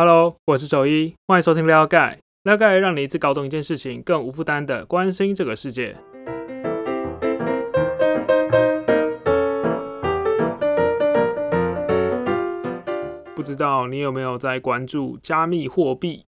Hello，我是周一，欢迎收听撩盖。撩盖让你一次搞懂一件事情，更无负担的关心这个世界。不知道你有没有在关注加密货币？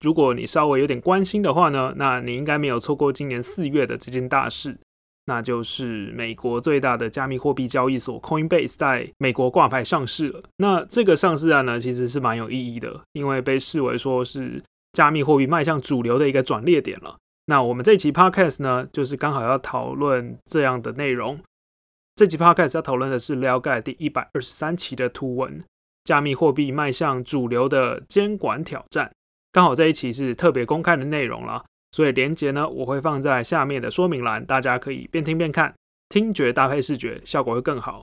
如果你稍微有点关心的话呢，那你应该没有错过今年四月的这件大事。那就是美国最大的加密货币交易所 Coinbase 在美国挂牌上市了。那这个上市案呢，其实是蛮有意义的，因为被视为说是加密货币迈向主流的一个转捩点了。那我们这期 Podcast 呢，就是刚好要讨论这样的内容。这期 Podcast 要讨论的是撩盖第一百二十三期的图文：加密货币迈向主流的监管挑战。刚好这一期是特别公开的内容了。所以连接呢，我会放在下面的说明栏，大家可以边听边看，听觉搭配视觉，效果会更好。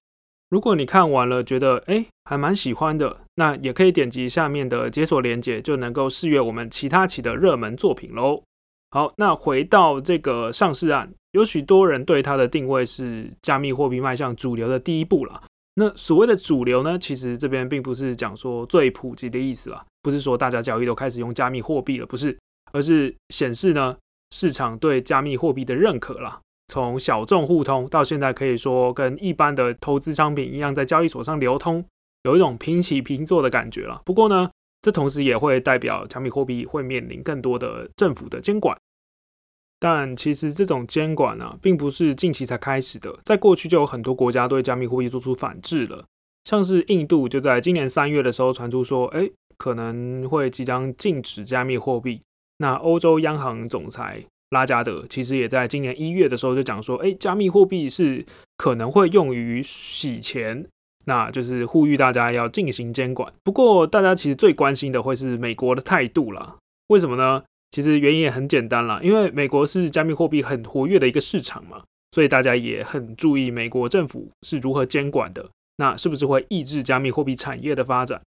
如果你看完了觉得哎还蛮喜欢的，那也可以点击下面的解锁连接，就能够试阅我们其他期的热门作品喽。好，那回到这个上市案，有许多人对它的定位是加密货币迈向主流的第一步了。那所谓的主流呢，其实这边并不是讲说最普及的意思啦，不是说大家交易都开始用加密货币了，不是。而是显示呢，市场对加密货币的认可啦。从小众互通到现在可以说跟一般的投资商品一样，在交易所上流通，有一种平起平坐的感觉了。不过呢，这同时也会代表加密货币会面临更多的政府的监管。但其实这种监管呢，并不是近期才开始的，在过去就有很多国家对加密货币做出反制了。像是印度就在今年三月的时候传出说，哎，可能会即将禁止加密货币。那欧洲央行总裁拉加德其实也在今年一月的时候就讲说，哎，加密货币是可能会用于洗钱，那就是呼吁大家要进行监管。不过，大家其实最关心的会是美国的态度啦。为什么呢？其实原因也很简单啦，因为美国是加密货币很活跃的一个市场嘛，所以大家也很注意美国政府是如何监管的，那是不是会抑制加密货币产业的发展？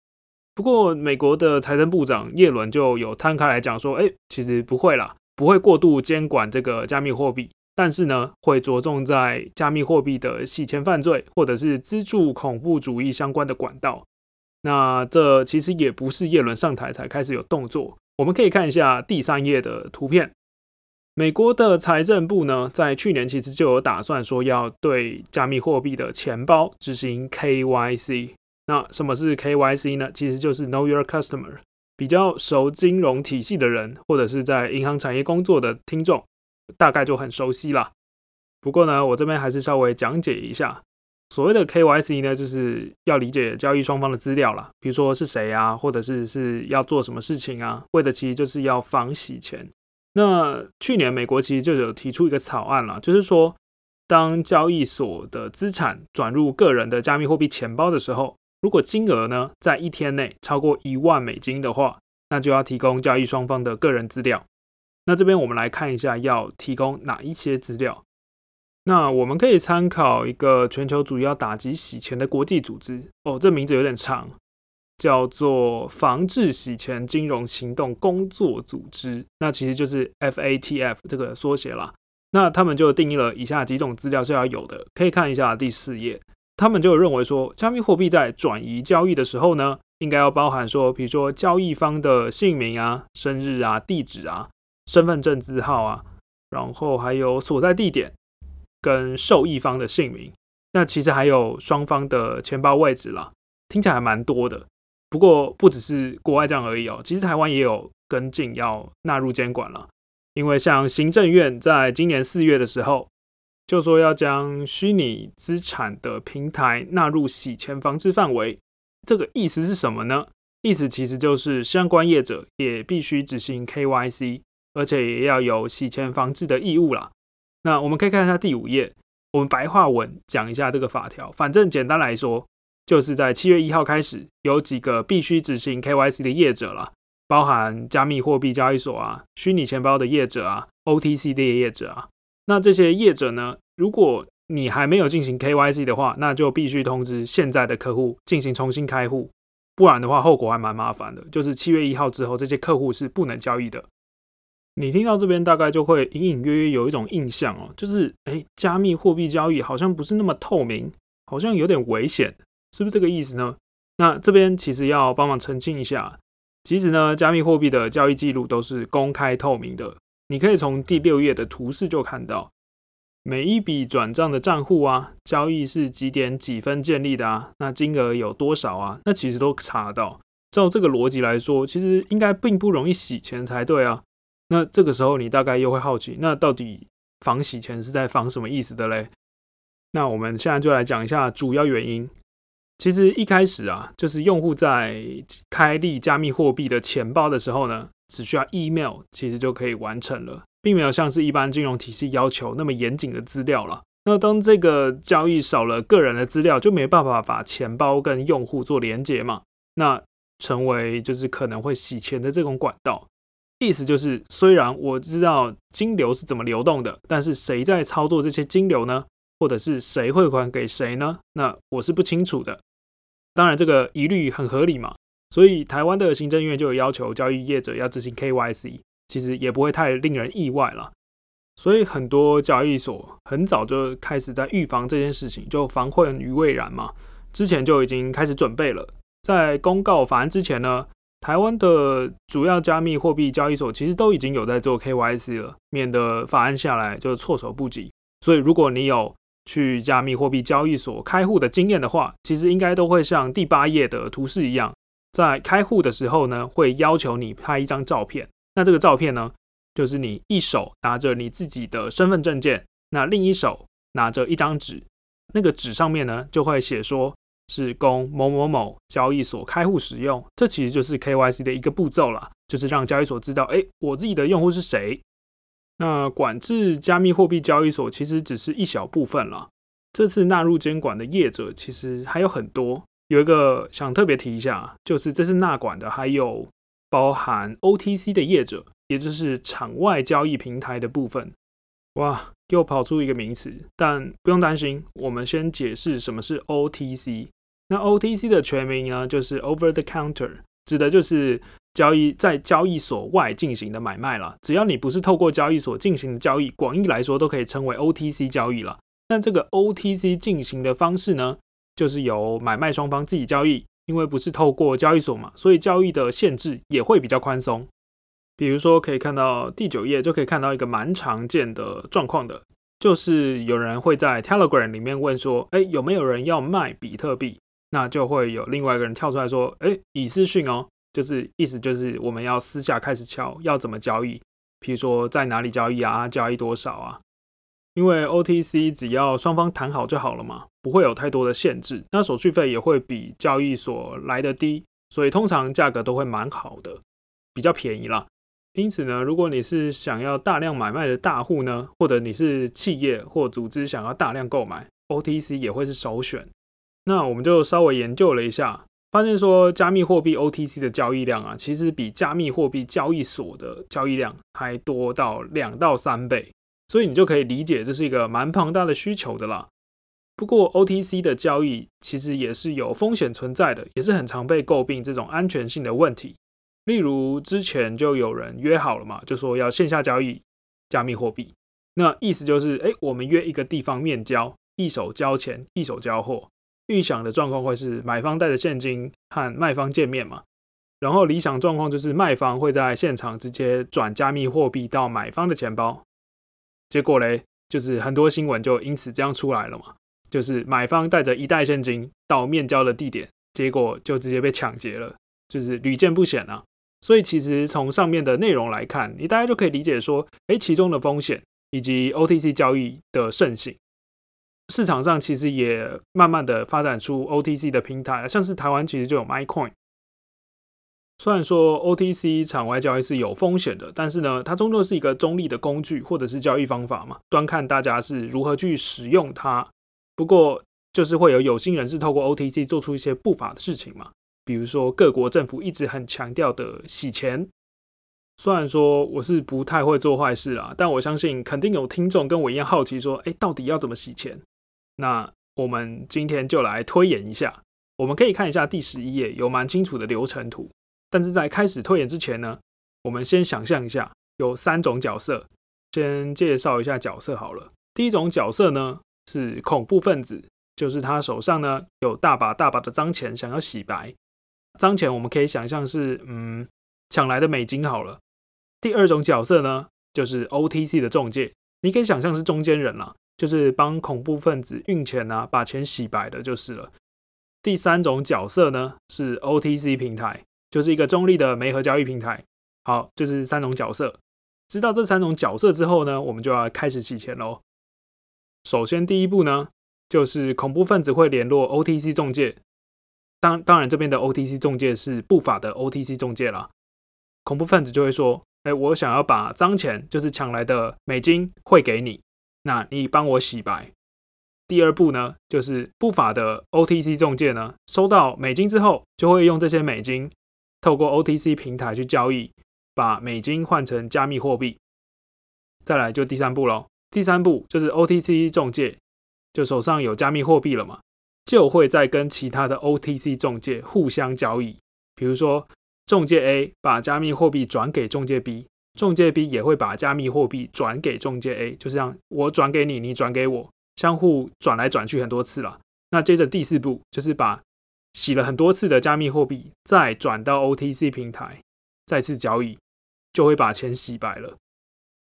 不过，美国的财政部长耶伦就有摊开来讲说，哎，其实不会啦，不会过度监管这个加密货币，但是呢，会着重在加密货币的洗钱犯罪或者是资助恐怖主义相关的管道。那这其实也不是耶伦上台才开始有动作，我们可以看一下第三页的图片。美国的财政部呢，在去年其实就有打算说要对加密货币的钱包执行 KYC。那什么是 KYC 呢？其实就是 Know Your Customer。比较熟金融体系的人，或者是在银行产业工作的听众，大概就很熟悉啦。不过呢，我这边还是稍微讲解一下，所谓的 KYC 呢，就是要理解交易双方的资料啦，比如说是谁啊，或者是是要做什么事情啊，为的其实就是要防洗钱。那去年美国其实就有提出一个草案了，就是说，当交易所的资产转入个人的加密货币钱包的时候，如果金额呢在一天内超过一万美金的话，那就要提供交易双方的个人资料。那这边我们来看一下要提供哪一些资料。那我们可以参考一个全球主要打击洗钱的国际组织哦，这名字有点长，叫做防治洗钱金融行动工作组织。那其实就是 FATF 这个缩写啦。那他们就定义了以下几种资料是要有的，可以看一下第四页。他们就认为说，加密货币在转移交易的时候呢，应该要包含说，比如说交易方的姓名啊、生日啊、地址啊、身份证字号啊，然后还有所在地点跟受益方的姓名。那其实还有双方的钱包位置啦，听起来还蛮多的。不过不只是国外这样而已哦，其实台湾也有跟进要纳入监管了，因为像行政院在今年四月的时候。就说要将虚拟资产的平台纳入洗钱防治范围，这个意思是什么呢？意思其实就是相关业者也必须执行 KYC，而且也要有洗钱防治的义务啦。那我们可以看一下第五页，我们白话文讲一下这个法条。反正简单来说，就是在七月一号开始，有几个必须执行 KYC 的业者啦，包含加密货币交易所啊、虚拟钱包的业者啊、OTC 的业者啊。那这些业者呢？如果你还没有进行 KYC 的话，那就必须通知现在的客户进行重新开户，不然的话后果还蛮麻烦的。就是七月一号之后，这些客户是不能交易的。你听到这边大概就会隐隐约约有一种印象哦，就是哎，加密货币交易好像不是那么透明，好像有点危险，是不是这个意思呢？那这边其实要帮忙澄清一下，其实呢，加密货币的交易记录都是公开透明的，你可以从第六页的图示就看到，每一笔转账的账户啊，交易是几点几分建立的啊，那金额有多少啊，那其实都查得到。照这个逻辑来说，其实应该并不容易洗钱才对啊。那这个时候你大概又会好奇，那到底防洗钱是在防什么意思的嘞？那我们现在就来讲一下主要原因。其实一开始啊，就是用户在开立加密货币的钱包的时候呢，只需要 email 其实就可以完成了，并没有像是一般金融体系要求那么严谨的资料了。那当这个交易少了个人的资料，就没办法把钱包跟用户做连接嘛，那成为就是可能会洗钱的这种管道。意思就是，虽然我知道金流是怎么流动的，但是谁在操作这些金流呢？或者是谁汇款给谁呢？那我是不清楚的。当然，这个疑虑很合理嘛。所以台湾的行政院就有要求交易业者要执行 KYC，其实也不会太令人意外了。所以很多交易所很早就开始在预防这件事情，就防患于未然嘛。之前就已经开始准备了。在公告法案之前呢，台湾的主要加密货币交易所其实都已经有在做 KYC 了，免得法案下来就措手不及。所以如果你有去加密货币交易所开户的经验的话，其实应该都会像第八页的图示一样，在开户的时候呢，会要求你拍一张照片。那这个照片呢，就是你一手拿着你自己的身份证件，那另一手拿着一张纸，那个纸上面呢，就会写说是供某某某交易所开户使用。这其实就是 KYC 的一个步骤啦，就是让交易所知道，哎，我自己的用户是谁。那管制加密货币交易所其实只是一小部分了。这次纳入监管的业者其实还有很多，有一个想特别提一下，就是这次纳管的还有包含 OTC 的业者，也就是场外交易平台的部分。哇，又跑出一个名词，但不用担心，我们先解释什么是 OTC。那 OTC 的全名呢，就是 Over the Counter，指的就是。交易在交易所外进行的买卖了，只要你不是透过交易所进行的交易，广义来说都可以称为 OTC 交易了。那这个 OTC 进行的方式呢，就是由买卖双方自己交易，因为不是透过交易所嘛，所以交易的限制也会比较宽松。比如说，可以看到第九页就可以看到一个蛮常见的状况的，就是有人会在 Telegram 里面问说，哎，有没有人要卖比特币？那就会有另外一个人跳出来说，哎，以私讯哦。就是意思就是我们要私下开始敲，要怎么交易？比如说在哪里交易啊？交易多少啊？因为 OTC 只要双方谈好就好了嘛，不会有太多的限制。那手续费也会比交易所来的低，所以通常价格都会蛮好的，比较便宜啦。因此呢，如果你是想要大量买卖的大户呢，或者你是企业或组织想要大量购买，OTC 也会是首选。那我们就稍微研究了一下。发现说，加密货币 OTC 的交易量啊，其实比加密货币交易所的交易量还多到两到三倍，所以你就可以理解这是一个蛮庞大的需求的啦。不过 OTC 的交易其实也是有风险存在的，也是很常被诟病这种安全性的问题。例如之前就有人约好了嘛，就说要线下交易加密货币，那意思就是，哎，我们约一个地方面交，一手交钱，一手交货。预想的状况会是买方带着现金和卖方见面嘛，然后理想状况就是卖方会在现场直接转加密货币到买方的钱包。结果嘞，就是很多新闻就因此这样出来了嘛，就是买方带着一袋现金到面交的地点，结果就直接被抢劫了，就是屡见不鲜啊。所以其实从上面的内容来看，你大家就可以理解说，哎，其中的风险以及 OTC 交易的盛行。市场上其实也慢慢的发展出 OTC 的平台，像是台湾其实就有 MyCoin。虽然说 OTC 场外交易是有风险的，但是呢，它终究是一个中立的工具或者是交易方法嘛，端看大家是如何去使用它。不过就是会有有心人士透过 OTC 做出一些不法的事情嘛，比如说各国政府一直很强调的洗钱。虽然说我是不太会做坏事啊，但我相信肯定有听众跟我一样好奇，说，哎，到底要怎么洗钱？那我们今天就来推演一下，我们可以看一下第十一页，有蛮清楚的流程图。但是在开始推演之前呢，我们先想象一下，有三种角色，先介绍一下角色好了。第一种角色呢是恐怖分子，就是他手上呢有大把大把的脏钱，想要洗白。脏钱我们可以想象是嗯抢来的美金好了。第二种角色呢，就是 OTC 的中介，你可以想象是中间人啦，就是帮恐怖分子运钱啊，把钱洗白的，就是了。第三种角色呢，是 OTC 平台，就是一个中立的媒合交易平台。好，这是三种角色。知道这三种角色之后呢，我们就要开始洗钱喽。首先，第一步呢，就是恐怖分子会联络 OTC 中介。当当然，这边的 OTC 中介是不法的 OTC 中介啦。恐怖分子就会说：“哎，我想要把脏钱，就是抢来的美金汇给你，那你帮我洗白。”第二步呢，就是不法的 OTC 中介呢，收到美金之后，就会用这些美金透过 OTC 平台去交易，把美金换成加密货币。再来就第三步喽。第三步就是 OTC 中介就手上有加密货币了嘛，就会再跟其他的 OTC 中介互相交易。比如说，中介 A 把加密货币转给中介 B，中介 B 也会把加密货币转给中介 A，就这样，我转给你，你转给我，相互转来转去很多次了。那接着第四步就是把洗了很多次的加密货币再转到 OTC 平台，再次交易，就会把钱洗白了。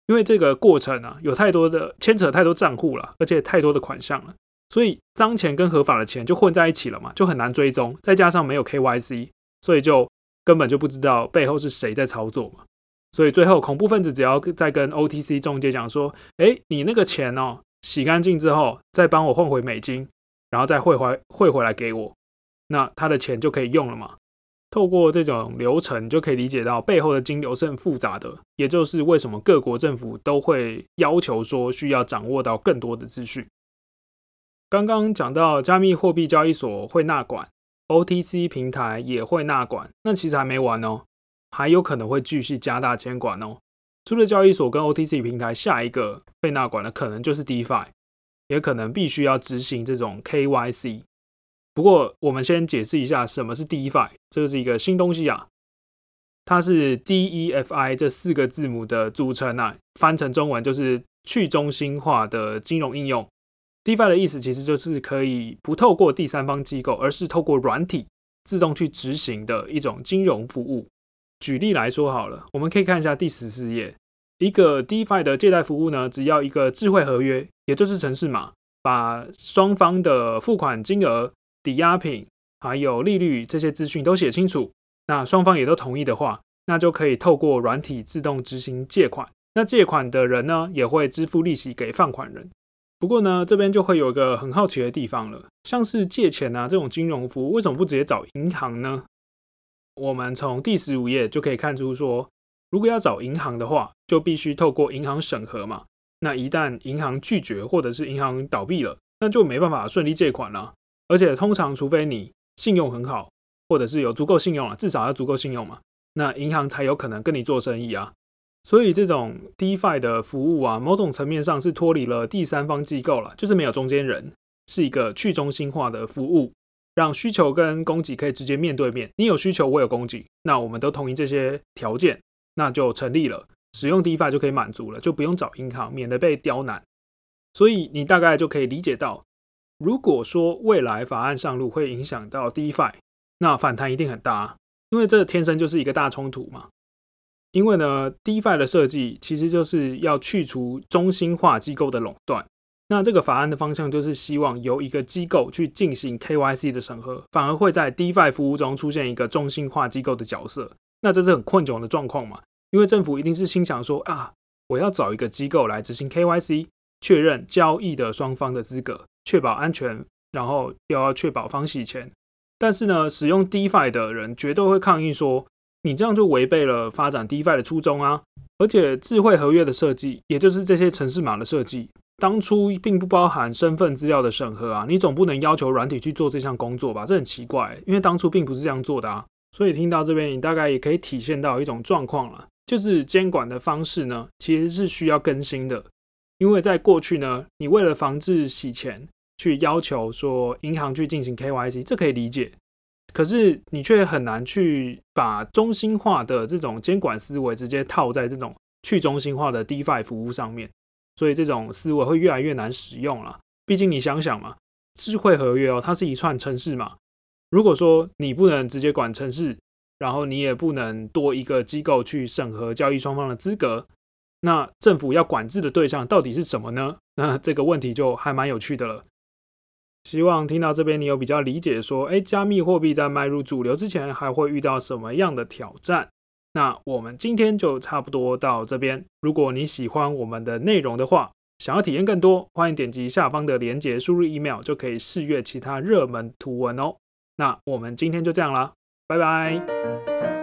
因为这个过程啊，有太多的牵扯太多账户了，而且太多的款项了，所以脏钱跟合法的钱就混在一起了嘛，就很难追踪。再加上没有 KYC，所以就根本就不知道背后是谁在操作嘛。所以最后恐怖分子只要再跟 OTC 中介讲说：“哎，你那个钱哦，洗干净之后再帮我换回美金，然后再汇回汇回来给我，那他的钱就可以用了嘛。”透过这种流程，就可以理解到背后的金流是很复杂的，也就是为什么各国政府都会要求说需要掌握到更多的资讯。刚刚讲到加密货币交易所会纳管，OTC 平台也会纳管，那其实还没完哦，还有可能会继续加大监管哦。除了交易所跟 OTC 平台，下一个被纳管的可能就是 DeFi，也可能必须要执行这种 KYC。不过，我们先解释一下什么是 DeFi，这就是一个新东西啊。它是 DeFi 这四个字母的组成啊，翻成中文就是去中心化的金融应用。DeFi 的意思其实就是可以不透过第三方机构，而是透过软体自动去执行的一种金融服务。举例来说好了，我们可以看一下第十四页，一个 DeFi 的借贷服务呢，只要一个智慧合约，也就是城市码，把双方的付款金额。抵押品还有利率这些资讯都写清楚，那双方也都同意的话，那就可以透过软体自动执行借款。那借款的人呢，也会支付利息给放款人。不过呢，这边就会有一个很好奇的地方了，像是借钱啊这种金融服务，为什么不直接找银行呢？我们从第十五页就可以看出，说如果要找银行的话，就必须透过银行审核嘛。那一旦银行拒绝或者是银行倒闭了，那就没办法顺利借款了。而且通常，除非你信用很好，或者是有足够信用啊，至少要足够信用嘛，那银行才有可能跟你做生意啊。所以这种 DeFi 的服务啊，某种层面上是脱离了第三方机构了，就是没有中间人，是一个去中心化的服务，让需求跟供给可以直接面对面。你有需求，我有供给，那我们都同意这些条件，那就成立了，使用 DeFi 就可以满足了，就不用找银行，免得被刁难。所以你大概就可以理解到。如果说未来法案上路会影响到 DeFi，那反弹一定很大，因为这天生就是一个大冲突嘛。因为呢，DeFi 的设计其实就是要去除中心化机构的垄断。那这个法案的方向就是希望由一个机构去进行 KYC 的审核，反而会在 DeFi 服务中出现一个中心化机构的角色。那这是很困窘的状况嘛？因为政府一定是心想说啊，我要找一个机构来执行 KYC，确认交易的双方的资格。确保安全，然后又要确保防洗钱，但是呢，使用 DeFi 的人绝对会抗议说，你这样就违背了发展 DeFi 的初衷啊！而且智慧合约的设计，也就是这些城市码的设计，当初并不包含身份资料的审核啊！你总不能要求软体去做这项工作吧？这很奇怪，因为当初并不是这样做的啊！所以听到这边，你大概也可以体现到一种状况了，就是监管的方式呢，其实是需要更新的，因为在过去呢，你为了防止洗钱。去要求说银行去进行 KYC，这可以理解。可是你却很难去把中心化的这种监管思维直接套在这种去中心化的 DeFi 服务上面，所以这种思维会越来越难使用了。毕竟你想想嘛，智慧合约哦，它是一串程式嘛，如果说你不能直接管城市，然后你也不能多一个机构去审核交易双方的资格，那政府要管制的对象到底是什么呢？那这个问题就还蛮有趣的了。希望听到这边你有比较理解，说，哎，加密货币在迈入主流之前还会遇到什么样的挑战？那我们今天就差不多到这边。如果你喜欢我们的内容的话，想要体验更多，欢迎点击下方的链接，输入 email 就可以试阅其他热门图文哦。那我们今天就这样啦，拜拜。